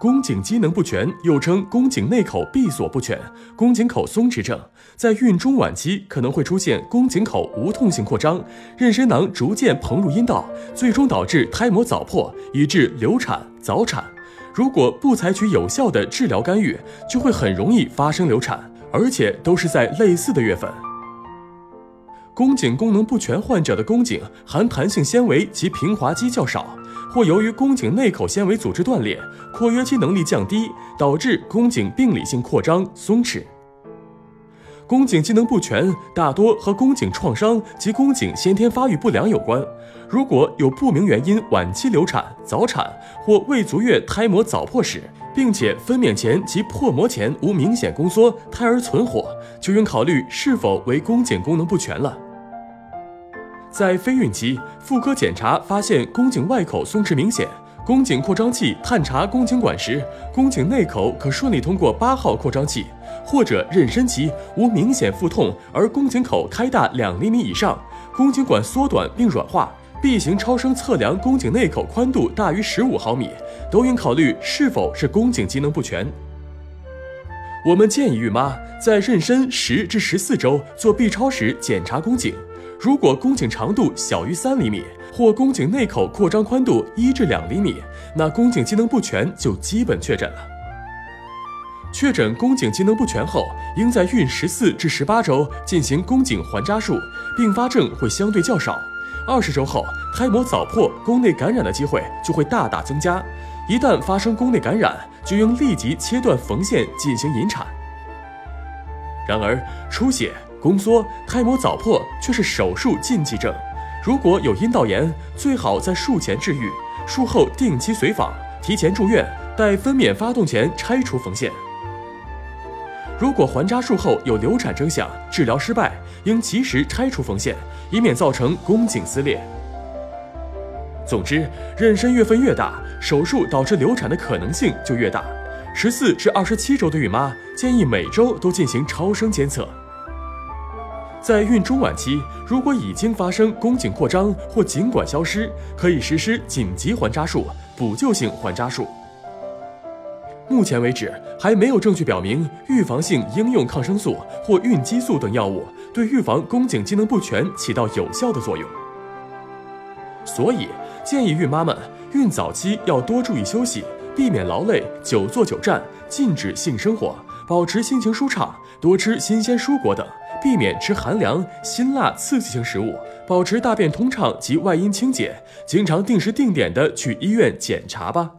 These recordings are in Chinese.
宫颈机能不全，又称宫颈内口闭锁不全、宫颈口松弛症，在孕中晚期可能会出现宫颈口无痛性扩张，妊娠囊逐渐膨入阴道，最终导致胎膜早破，以致流产、早产。如果不采取有效的治疗干预，就会很容易发生流产，而且都是在类似的月份。宫颈功能不全患者的宫颈含弹性纤维及平滑肌较少。或由于宫颈内口纤维组织断裂，括约肌能力降低，导致宫颈病理性扩张松弛。宫颈机能不全大多和宫颈创伤及宫颈先天发育不良有关。如果有不明原因晚期流产、早产或未足月胎膜早破时，并且分娩前及破膜前无明显宫缩、胎儿存活，就应考虑是否为宫颈功能不全了。在非孕期，妇科检查发现宫颈外口松弛明显，宫颈扩张器探查宫颈管时，宫颈内口可顺利通过八号扩张器；或者妊娠期无明显腹痛，而宫颈口开大两厘米以上，宫颈管缩短并软化，B 型超声测量宫颈内口宽度大于十五毫米，都应考虑是否是宫颈机能不全。我们建议孕妈在妊娠十至十四周做 B 超时检查宫颈。如果宫颈长度小于三厘米，或宫颈内口扩张宽度一至两厘米，那宫颈机能不全就基本确诊了。确诊宫颈机能不全后，应在孕十四至十八周进行宫颈环扎术，并发症会相对较少。二十周后，胎膜早破、宫内感染的机会就会大大增加。一旦发生宫内感染，就应立即切断缝线进行引产。然而，出血。宫缩、胎膜早破却是手术禁忌症。如果有阴道炎，最好在术前治愈，术后定期随访，提前住院，待分娩发动前拆除缝线。如果环扎术后有流产征象，治疗失败，应及时拆除缝线，以免造成宫颈撕裂。总之，妊娠月份越大，手术导致流产的可能性就越大。十四至二十七周的孕妈建议每周都进行超声监测。在孕中晚期，如果已经发生宫颈扩张或颈管消失，可以实施紧急环扎术、补救性环扎术。目前为止，还没有证据表明预防性应用抗生素或孕激素等药物对预防宫颈机能不全起到有效的作用。所以，建议孕妈们孕早期要多注意休息，避免劳累、久坐久站，禁止性生活，保持心情舒畅，多吃新鲜蔬果等。避免吃寒凉、辛辣、刺激性食物，保持大便通畅及外阴清洁，经常定时定点的去医院检查吧。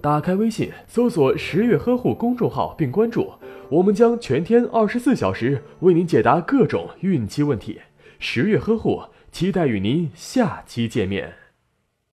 打开微信，搜索“十月呵护”公众号并关注，我们将全天二十四小时为您解答各种孕期问题。十月呵护，期待与您下期见面。